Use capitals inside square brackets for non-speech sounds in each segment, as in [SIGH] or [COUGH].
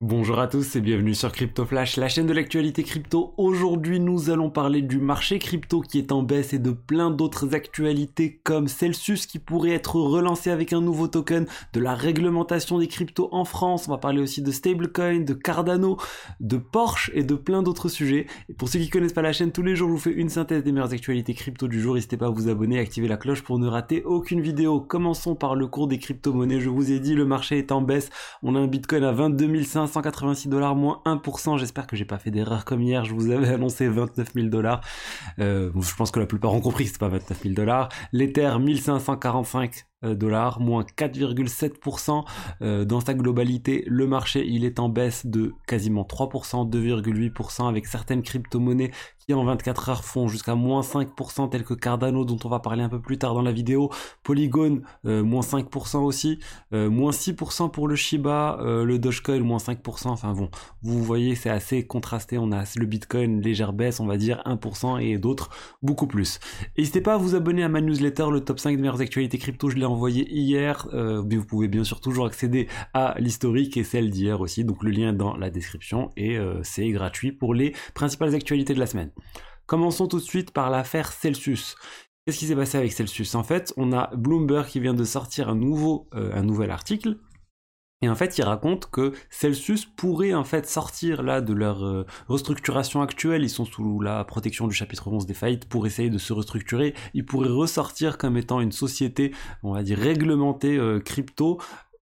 Bonjour à tous et bienvenue sur Crypto Flash, la chaîne de l'actualité crypto. Aujourd'hui, nous allons parler du marché crypto qui est en baisse et de plein d'autres actualités comme Celsius qui pourrait être relancé avec un nouveau token, de la réglementation des cryptos en France. On va parler aussi de stablecoin, de Cardano, de Porsche et de plein d'autres sujets. Et pour ceux qui connaissent pas la chaîne, tous les jours, je vous fais une synthèse des meilleures actualités crypto du jour. N'hésitez pas à vous abonner activer la cloche pour ne rater aucune vidéo. Commençons par le cours des crypto-monnaies. Je vous ai dit, le marché est en baisse. On a un Bitcoin à 22 500 186 dollars moins 1%. J'espère que j'ai pas fait d'erreur comme hier. Je vous avais annoncé 29 000 dollars. Euh, je pense que la plupart ont compris que c'est pas 29 000 dollars. L'Ether 1545 euh, dollars, moins 4,7% euh, dans sa globalité. Le marché, il est en baisse de quasiment 3%, 2,8% avec certaines crypto-monnaies qui en 24 heures font jusqu'à moins 5% tels que Cardano dont on va parler un peu plus tard dans la vidéo. Polygon, euh, moins 5% aussi, moins 6% pour le Shiba, le Dogecoin, moins 5%. Enfin bon, vous voyez, c'est assez contrasté. On a le Bitcoin, légère baisse, on va dire 1% et d'autres beaucoup plus. N'hésitez pas à vous abonner à ma newsletter, le top 5 des meilleures actualités crypto. Je l'ai envoyé hier, euh, vous pouvez bien sûr toujours accéder à l'historique et celle d'hier aussi, donc le lien dans la description et euh, c'est gratuit pour les principales actualités de la semaine. Commençons tout de suite par l'affaire Celsius. Qu'est-ce qui s'est passé avec Celsius? En fait, on a Bloomberg qui vient de sortir un, nouveau, euh, un nouvel article et en fait, ils racontent que Celsius pourrait en fait sortir là de leur euh, restructuration actuelle. Ils sont sous la protection du chapitre 11 des faillites pour essayer de se restructurer. Ils pourraient ressortir comme étant une société, on va dire réglementée euh, crypto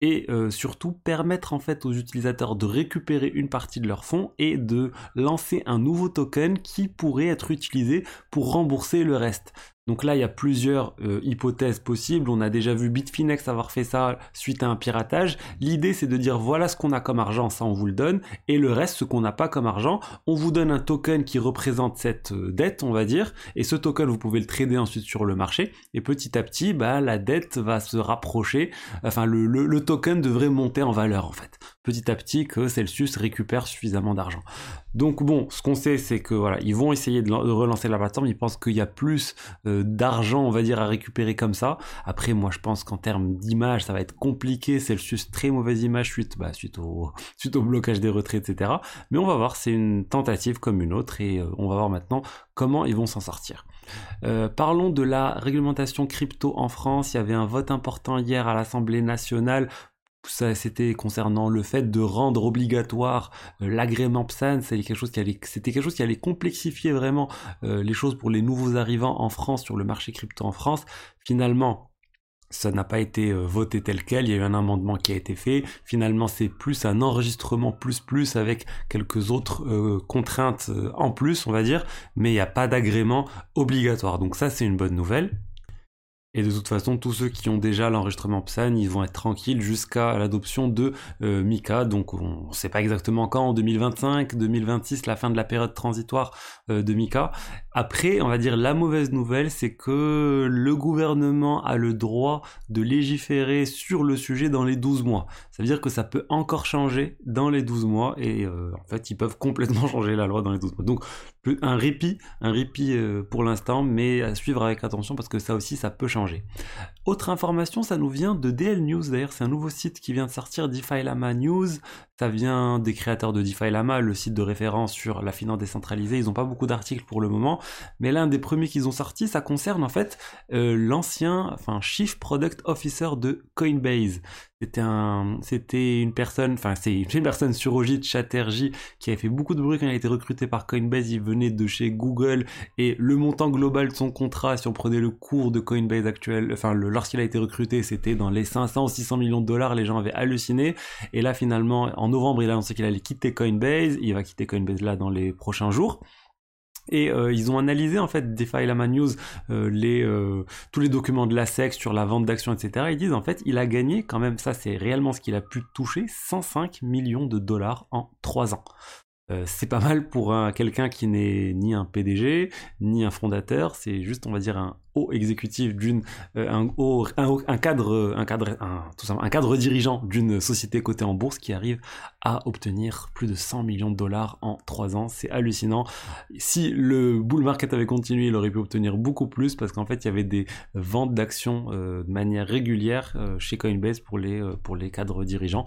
et euh, surtout permettre en fait aux utilisateurs de récupérer une partie de leurs fonds et de lancer un nouveau token qui pourrait être utilisé pour rembourser le reste. Donc là, il y a plusieurs euh, hypothèses possibles. On a déjà vu Bitfinex avoir fait ça suite à un piratage. L'idée, c'est de dire voilà ce qu'on a comme argent, ça on vous le donne, et le reste, ce qu'on n'a pas comme argent, on vous donne un token qui représente cette euh, dette, on va dire, et ce token, vous pouvez le trader ensuite sur le marché, et petit à petit, bah, la dette va se rapprocher, enfin le, le token devrait monter en valeur en fait petit à petit que Celsius récupère suffisamment d'argent. Donc bon, ce qu'on sait, c'est que voilà, ils vont essayer de, relancer la plateforme. Ils pensent qu'il y a plus euh, d'argent, on va dire, à récupérer comme ça. Après, moi, je pense qu'en termes d'image, ça va être compliqué. Celsius, très mauvaise image suite, bah, suite au, [LAUGHS] blocage des retraits, etc. Mais on va voir, c'est une tentative comme une autre, et euh, on va voir maintenant comment ils vont s'en sortir. Euh, parlons de la réglementation crypto en France. Il y avait un vote important hier à l'Assemblée nationale ça c'était concernant le fait de rendre obligatoire euh, l'agrément PSAN, c'était quelque chose qui allait, complexifier vraiment euh, les choses pour les nouveaux arrivants en France sur le marché crypto en France. Finalement, ça n'a pas été euh, voté tel quel, il y a eu un amendement qui a été fait. Finalement, c'est plus un enregistrement plus plus avec quelques autres contraintes en plus, on va dire, mais il n'y a pas d'agrément obligatoire. Donc ça, c'est une bonne nouvelle. Et de toute façon, tous ceux qui ont déjà l'enregistrement PSAN, ils vont être tranquilles jusqu'à l'adoption de euh, Mika. Donc on ne sait pas exactement quand, en 2025, 2026, la fin de la période transitoire euh, de Mika. Après, on va dire la mauvaise nouvelle, c'est que le gouvernement a le droit de légiférer sur le sujet dans les 12 mois. Ça veut dire que ça peut encore changer dans les 12 mois et euh, en fait, ils peuvent complètement [LAUGHS] changer la loi dans les 12 mois. Donc un répit, un répit pour l'instant, mais à suivre avec attention parce que ça aussi, ça peut changer autre information, ça nous vient de DL News, d'ailleurs c'est un nouveau site qui vient de sortir, DeFi Lama News, ça vient des créateurs de DeFi Lama, le site de référence sur la finance décentralisée, ils n'ont pas beaucoup d'articles pour le moment, mais l'un des premiers qu'ils ont sorti, ça concerne en fait euh, l'ancien, enfin Chief Product Officer de Coinbase. C'était un, c'était une personne, enfin c'est une personne surogite Chatterjee qui avait fait beaucoup de bruit quand il a été recruté par Coinbase. Il venait de chez Google et le montant global de son contrat, si on prenait le cours de Coinbase actuel, enfin lorsqu'il a été recruté, c'était dans les 500 ou 600 millions de dollars. Les gens avaient halluciné. Et là finalement, en novembre, il a annoncé qu'il allait quitter Coinbase. Il va quitter Coinbase là dans les prochains jours et euh, ils ont analysé en fait DeFi Lama News euh, euh, tous les documents de la SEC sur la vente d'actions etc ils disent en fait il a gagné quand même ça c'est réellement ce qu'il a pu toucher 105 millions de dollars en 3 ans. C'est pas mal pour quelqu'un qui n'est ni un PDG ni un fondateur c'est juste on va dire un haut exécutif d'une un, un, cadre un cadre un, tout simplement, un cadre dirigeant d'une société cotée en bourse qui arrive à obtenir plus de 100 millions de dollars en 3 ans. C'est hallucinant. Si le bull market avait continué, il aurait pu obtenir beaucoup plus parce qu'en fait, il y avait des ventes d'actions euh, de manière régulière euh, chez Coinbase pour les, euh, pour les cadres dirigeants.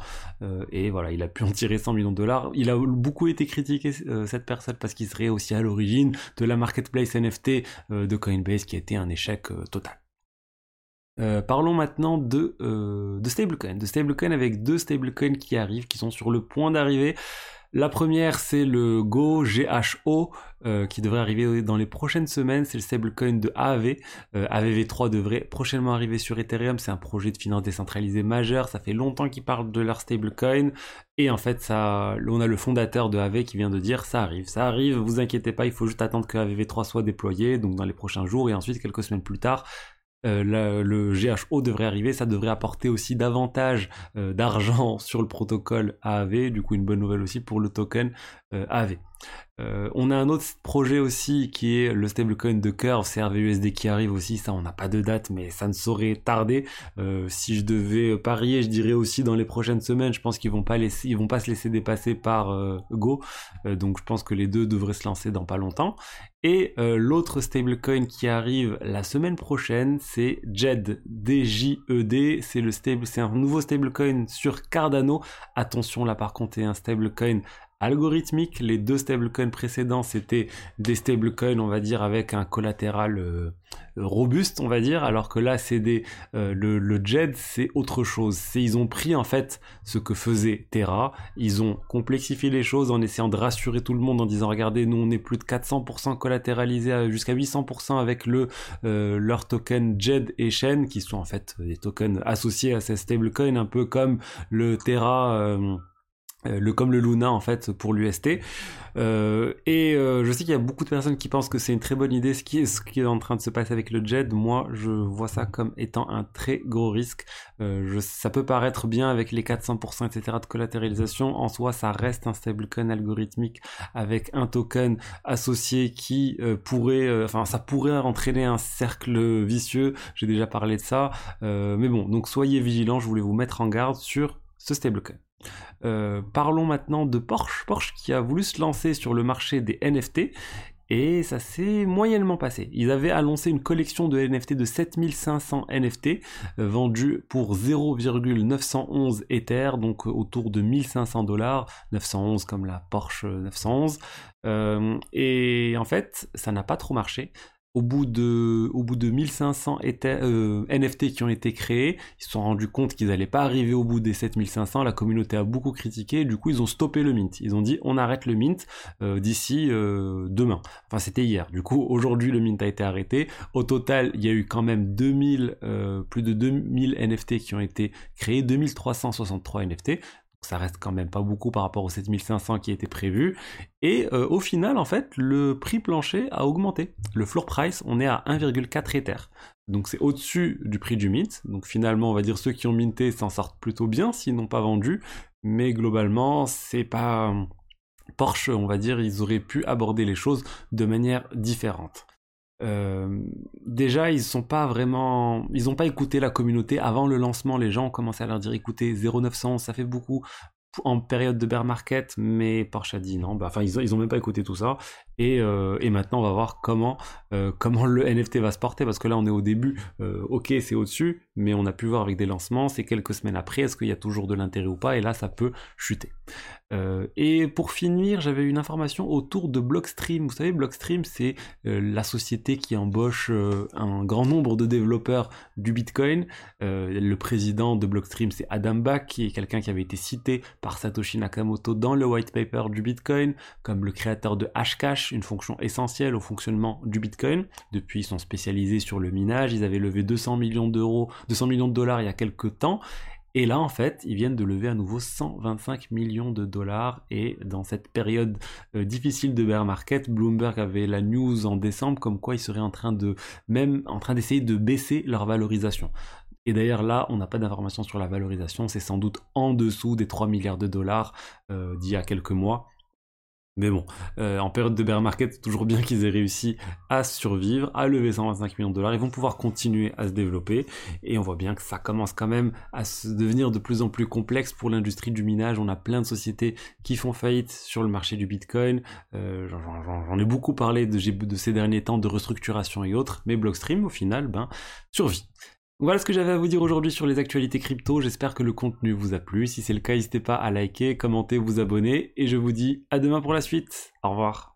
et voilà, il a pu en tirer 100 millions de dollars. Il a beaucoup été critiqué, cette personne, parce qu'il serait aussi à l'origine de la marketplace NFT de Coinbase qui été un échec total. Euh, parlons maintenant de, euh, de stablecoin, de stablecoin avec deux stablecoins qui arrivent, qui sont sur le point d'arriver. La première, c'est le Go GHO euh, qui devrait arriver dans les prochaines semaines. C'est le stablecoin de AAV. AVV3 devrait prochainement arriver sur Ethereum. C'est un projet de finance décentralisée majeur. Ça fait longtemps qu'ils parlent de leur stablecoin. Et en fait, ça, on a le fondateur de AV qui vient de dire ça arrive, ça arrive, vous inquiétez pas, il faut juste attendre que AVV3 soit déployé, donc dans les prochains jours, et ensuite quelques semaines plus tard, euh, le GHO devrait arriver, ça devrait apporter aussi davantage euh, d'argent [LAUGHS] sur le protocole AAV, du coup une bonne nouvelle aussi pour le token euh, AAV. on a un autre projet aussi qui est le stablecoin de Curve, CRVUSD qui arrive aussi, ça on n'a pas de date mais ça ne saurait tarder. si je devais parier, je dirais aussi dans les prochaines semaines, je pense qu'ils vont pas laisser, ils vont pas se laisser dépasser par Go, donc je pense que les deux devraient se lancer dans pas longtemps. Et euh, l'autre stablecoin qui arrive la semaine prochaine, c'est JED, D-J-E-D. C'est le stable, c'est un nouveau stablecoin sur Cardano. Attention, là par contre, c'est un stablecoin algorithmique. Les deux stablecoins précédents, c'était des stablecoins, on va dire, avec un collatéral euh, robuste, on va dire, alors que là, c'est des euh, le, JED, c'est autre chose. Ils ont pris en fait ce que faisait Terra, ils ont complexifié les choses en essayant de rassurer tout le monde en disant regardez, nous on est plus de 400% collatéralisé jusqu'à 800% avec le euh, leur token JED et Shen qui sont en fait des tokens associés à ces stablecoins un peu comme le Terra euh, le comme le Luna en fait pour l'UST euh, et euh, je sais qu'il y a beaucoup de personnes qui pensent que c'est une très bonne idée ce qui est ce qui est en train de se passer avec le JED. Moi je vois ça comme étant un très gros risque. Je, ça peut paraître bien avec les 400% etc de collatéralisation en soi ça reste un stablecoin algorithmique avec un token associé qui pourrait enfin ça pourrait entraîner un cercle vicieux. J'ai déjà parlé de ça. Mais bon donc soyez vigilants. Je voulais vous mettre en garde sur ce stablecoin euh, parlons maintenant de Porsche. Porsche qui a voulu se lancer sur le marché des NFT et ça s'est moyennement passé. Ils avaient annoncé une collection de NFT de 7500 NFT euh, vendus pour 0,911 Ether, donc autour de 1500 dollars, 911 comme la Porsche 911. Euh, et en fait, ça n'a pas trop marché au bout de, au bout de 1500 euh, NFT qui ont été créés, ils se sont rendus compte qu'ils n'allaient pas arriver au bout des 7500. La communauté a beaucoup critiqué. Du coup, ils ont stoppé le mint. Ils ont dit on arrête le mint euh, d'ici euh, demain. Enfin, c'était hier. Du coup, aujourd'hui, le mint a été arrêté. Au total, il y a eu quand même 2000, plus de 2000 NFT qui ont été créés, 2363 NFT ça reste quand même pas beaucoup par rapport aux 7500 qui étaient prévus. Et euh, au final, en fait, le prix plancher a augmenté. Le floor price, on est à 1,4 Ether. Donc c'est au-dessus du prix du mint. Donc finalement, on va dire ceux qui ont minté s'en sortent plutôt bien s'ils n'ont pas vendu. Mais globalement, c'est pas... Porsche, on va dire, ils auraient pu aborder les choses de manière différente. Euh, déjà, ils sont pas vraiment, ils ont pas écouté la communauté avant le lancement. Les gens ont commencé à leur dire, écoutez, 0900, ça fait beaucoup en période de bear market, mais Porsche a dit non. Bah, enfin, ils ont, ils ont même pas écouté tout ça. Et, euh, et maintenant, on va voir comment, euh, le NFT va se porter, parce que là, on est au début. ok, c'est au-dessus, mais on a pu voir avec des lancements. C'est quelques semaines après, est-ce qu'il y a toujours de l'intérêt ou pas? Et là, ça peut chuter. Euh, et pour finir, j'avais une information autour de Blockstream. Vous savez, Blockstream, c'est euh, la société qui embauche euh, un grand nombre de développeurs du Bitcoin. le président de Blockstream, c'est Adam Back, qui est quelqu'un qui avait été cité par Satoshi Nakamoto dans le white paper du Bitcoin, comme le créateur de Hashcash, une fonction essentielle au fonctionnement du Bitcoin. Depuis, ils sont spécialisés sur le minage. Ils avaient levé 200 millions d'euros, 200 millions de dollars il y a quelques temps. Et là, en fait, ils viennent de lever à nouveau 125 millions de dollars. Et dans cette période euh, difficile de bear market, Bloomberg avait la news en décembre comme quoi ils seraient en train de, même en train d'essayer de baisser leur valorisation. Et d'ailleurs là, on n'a pas d'informations sur la valorisation, c'est sans doute en dessous des 3 milliards de dollars euh, d'il y a quelques mois. Mais bon, euh, en période de bear market, toujours bien qu'ils aient réussi à survivre, à lever 125 millions de dollars. Ils vont pouvoir continuer à se développer. Et on voit bien que ça commence quand même à se devenir de plus en plus complexe pour l'industrie du minage. On a plein de sociétés qui font faillite sur le marché du Bitcoin. Euh, J'en ai beaucoup parlé de, de, ces derniers temps de restructuration et autres. Mais Blockstream, au final, ben, survit. Voilà ce que j'avais à vous dire aujourd'hui sur les actualités crypto. J'espère que le contenu vous a plu. Si c'est le cas, n'hésitez pas à liker, commenter, vous abonner. Et je vous dis à demain pour la suite. Au revoir.